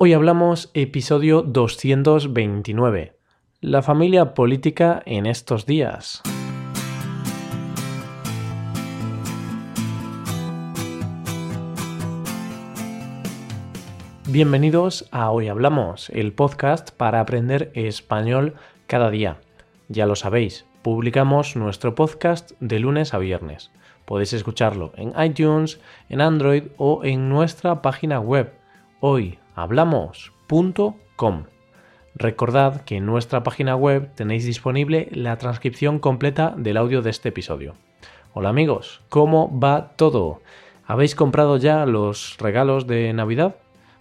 Hoy hablamos episodio 229. La familia política en estos días. Bienvenidos a Hoy Hablamos, el podcast para aprender español cada día. Ya lo sabéis, publicamos nuestro podcast de lunes a viernes. Podéis escucharlo en iTunes, en Android o en nuestra página web hoyhablamos.com. Recordad que en nuestra página web tenéis disponible la transcripción completa del audio de este episodio. Hola amigos, ¿cómo va todo? ¿Habéis comprado ya los regalos de Navidad?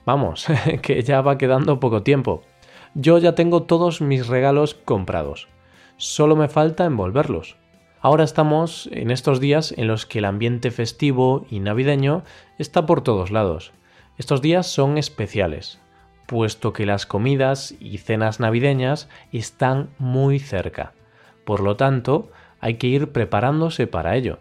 Vamos, que ya va quedando poco tiempo. Yo ya tengo todos mis regalos comprados. Solo me falta envolverlos. Ahora estamos en estos días en los que el ambiente festivo y navideño está por todos lados. Estos días son especiales, puesto que las comidas y cenas navideñas están muy cerca. Por lo tanto, hay que ir preparándose para ello.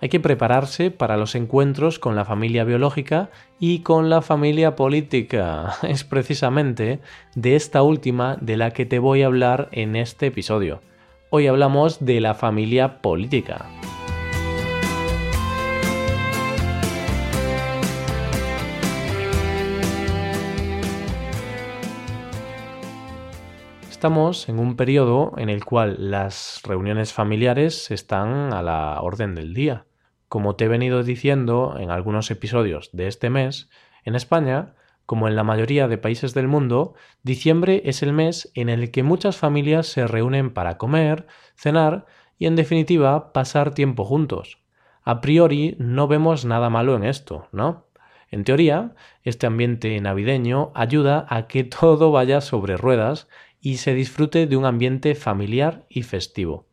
Hay que prepararse para los encuentros con la familia biológica y con la familia política. Es precisamente de esta última de la que te voy a hablar en este episodio. Hoy hablamos de la familia política. Estamos en un periodo en el cual las reuniones familiares están a la orden del día. Como te he venido diciendo en algunos episodios de este mes, en España, como en la mayoría de países del mundo, diciembre es el mes en el que muchas familias se reúnen para comer, cenar y en definitiva pasar tiempo juntos. A priori no vemos nada malo en esto, ¿no? En teoría, este ambiente navideño ayuda a que todo vaya sobre ruedas y se disfrute de un ambiente familiar y festivo.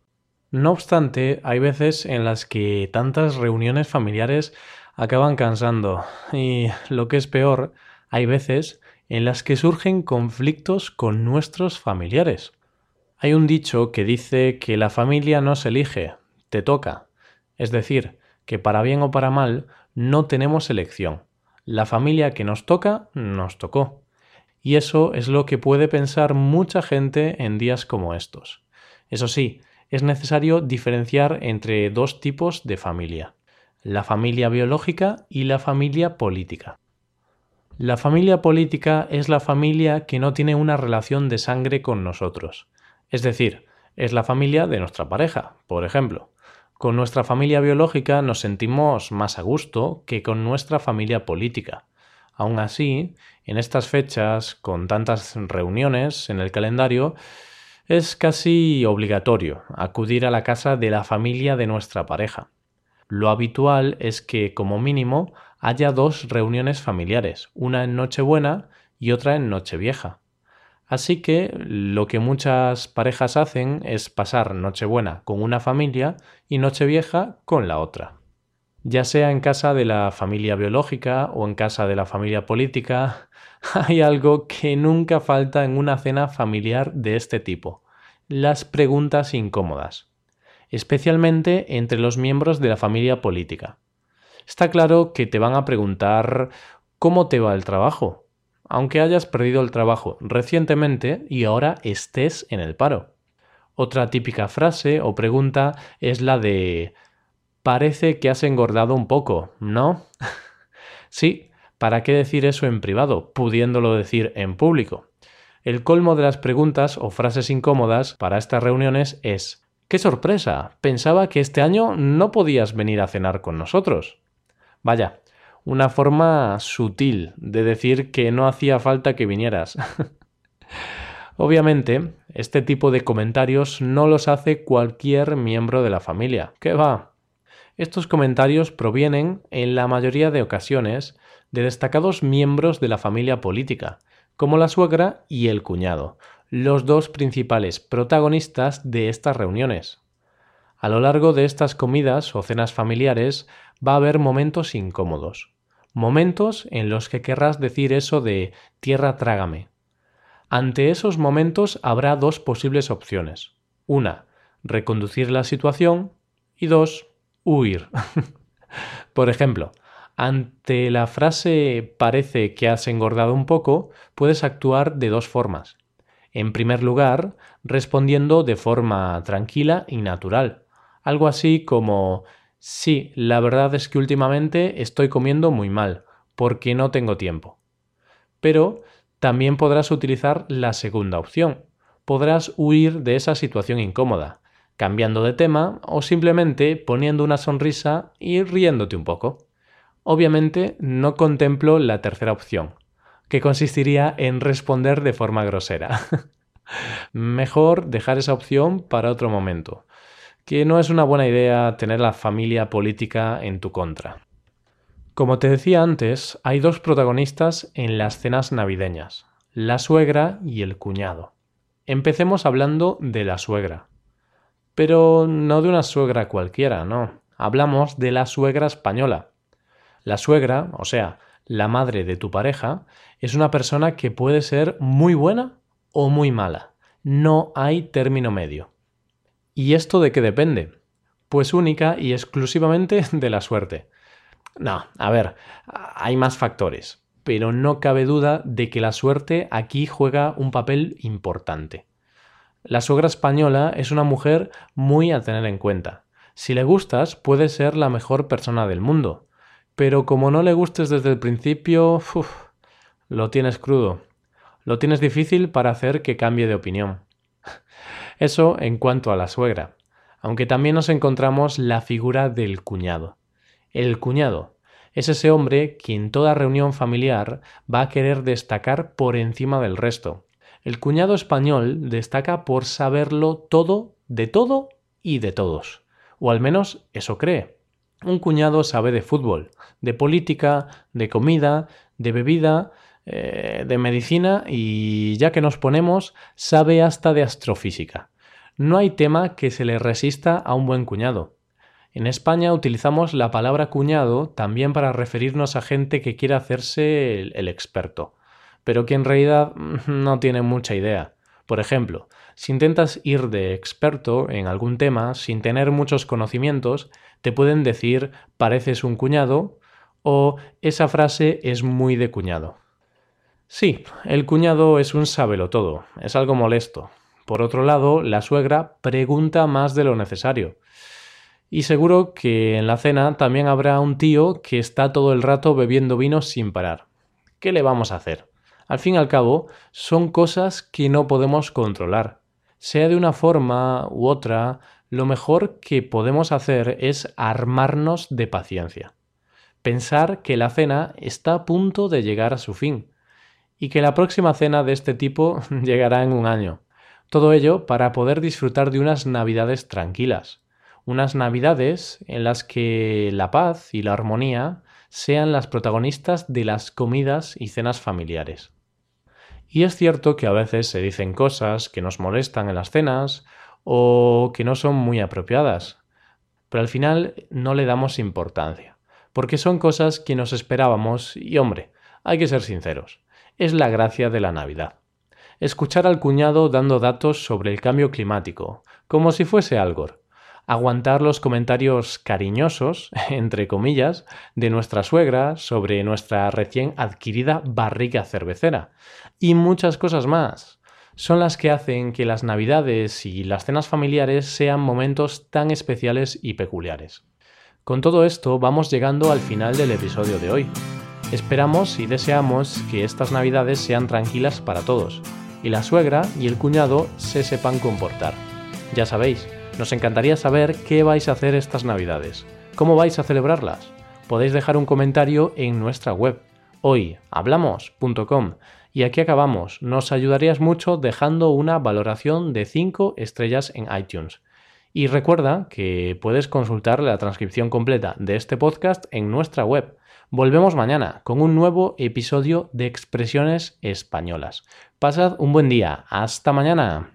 No obstante, hay veces en las que tantas reuniones familiares acaban cansando y, lo que es peor, hay veces en las que surgen conflictos con nuestros familiares. Hay un dicho que dice que la familia no se elige, te toca. Es decir, que para bien o para mal no tenemos elección. La familia que nos toca, nos tocó. Y eso es lo que puede pensar mucha gente en días como estos. Eso sí, es necesario diferenciar entre dos tipos de familia, la familia biológica y la familia política. La familia política es la familia que no tiene una relación de sangre con nosotros, es decir, es la familia de nuestra pareja, por ejemplo. Con nuestra familia biológica nos sentimos más a gusto que con nuestra familia política. Aún así, en estas fechas, con tantas reuniones en el calendario, es casi obligatorio acudir a la casa de la familia de nuestra pareja. Lo habitual es que, como mínimo, haya dos reuniones familiares, una en Nochebuena y otra en Nochevieja. Así que lo que muchas parejas hacen es pasar Nochebuena con una familia y Nochevieja con la otra ya sea en casa de la familia biológica o en casa de la familia política, hay algo que nunca falta en una cena familiar de este tipo, las preguntas incómodas, especialmente entre los miembros de la familia política. Está claro que te van a preguntar cómo te va el trabajo, aunque hayas perdido el trabajo recientemente y ahora estés en el paro. Otra típica frase o pregunta es la de Parece que has engordado un poco, ¿no? sí, ¿para qué decir eso en privado, pudiéndolo decir en público? El colmo de las preguntas o frases incómodas para estas reuniones es ¡Qué sorpresa! Pensaba que este año no podías venir a cenar con nosotros. Vaya, una forma sutil de decir que no hacía falta que vinieras. Obviamente, este tipo de comentarios no los hace cualquier miembro de la familia. ¿Qué va? Estos comentarios provienen, en la mayoría de ocasiones, de destacados miembros de la familia política, como la suegra y el cuñado, los dos principales protagonistas de estas reuniones. A lo largo de estas comidas o cenas familiares va a haber momentos incómodos, momentos en los que querrás decir eso de tierra trágame. Ante esos momentos habrá dos posibles opciones. Una, reconducir la situación y dos, huir. Por ejemplo, Ante la frase parece que has engordado un poco, puedes actuar de dos formas. En primer lugar, respondiendo de forma tranquila y natural. Algo así como Sí, la verdad es que últimamente estoy comiendo muy mal, porque no tengo tiempo. Pero también podrás utilizar la segunda opción. Podrás huir de esa situación incómoda, cambiando de tema o simplemente poniendo una sonrisa y riéndote un poco. Obviamente no contemplo la tercera opción, que consistiría en responder de forma grosera. Mejor dejar esa opción para otro momento, que no es una buena idea tener la familia política en tu contra. Como te decía antes, hay dos protagonistas en las cenas navideñas, la suegra y el cuñado. Empecemos hablando de la suegra. Pero no de una suegra cualquiera, no. Hablamos de la suegra española. La suegra, o sea, la madre de tu pareja, es una persona que puede ser muy buena o muy mala. No hay término medio. ¿Y esto de qué depende? Pues única y exclusivamente de la suerte. No, a ver, hay más factores, pero no cabe duda de que la suerte aquí juega un papel importante. La suegra española es una mujer muy a tener en cuenta. Si le gustas, puede ser la mejor persona del mundo. Pero como no le gustes desde el principio, lo tienes crudo. Lo tienes difícil para hacer que cambie de opinión. Eso en cuanto a la suegra, aunque también nos encontramos la figura del cuñado. El cuñado es ese hombre que en toda reunión familiar va a querer destacar por encima del resto. El cuñado español destaca por saberlo todo, de todo y de todos. O al menos eso cree. Un cuñado sabe de fútbol, de política, de comida, de bebida, eh, de medicina y ya que nos ponemos, sabe hasta de astrofísica. No hay tema que se le resista a un buen cuñado. En España utilizamos la palabra cuñado también para referirnos a gente que quiere hacerse el, experto, pero que en realidad mm, no tiene mucha idea. Por ejemplo, si intentas ir de experto en algún tema sin tener muchos conocimientos, te pueden decir pareces un cuñado o esa frase es muy de cuñado. Sí, el cuñado es un todo, es algo molesto. Por otro lado, la suegra pregunta más de lo necesario. Y seguro que en la cena también habrá un tío que está todo el rato bebiendo vino sin parar. ¿Qué le vamos a hacer? Al fin y al cabo, son cosas que no podemos controlar. Sea de una forma u otra, lo mejor que podemos hacer es armarnos de paciencia. Pensar que la cena está a punto de llegar a su fin y que la próxima cena de este tipo llegará en un año. Todo ello para poder disfrutar de unas navidades tranquilas, unas navidades en las que la paz y la armonía sean las protagonistas de las comidas y cenas familiares. Y es cierto que a veces se dicen cosas que nos molestan en las cenas o que no son muy apropiadas, pero al final no le damos importancia, porque son cosas que nos esperábamos y hombre, hay que ser sinceros, es la gracia de la Navidad. Escuchar al cuñado dando datos sobre el cambio climático, como si fuese Algor. Aguantar los comentarios cariñosos, entre comillas, de nuestra suegra sobre nuestra recién adquirida barriga cervecera. Y muchas cosas más. Son las que hacen que las navidades y las cenas familiares sean momentos tan especiales y peculiares. Con todo esto vamos llegando al final del episodio de hoy. Esperamos y deseamos que estas navidades sean tranquilas para todos y la suegra y el cuñado se sepan comportar. Ya sabéis, nos encantaría saber qué vais a hacer estas navidades, cómo vais a celebrarlas. Podéis dejar un comentario en nuestra web hoyhablamos.com y aquí acabamos. Nos ayudarías mucho dejando una valoración de 5 estrellas en iTunes. Y recuerda que puedes consultar la transcripción completa de este podcast en nuestra web Volvemos mañana con un nuevo episodio de Expresiones Españolas. Pasad un buen día. Hasta mañana.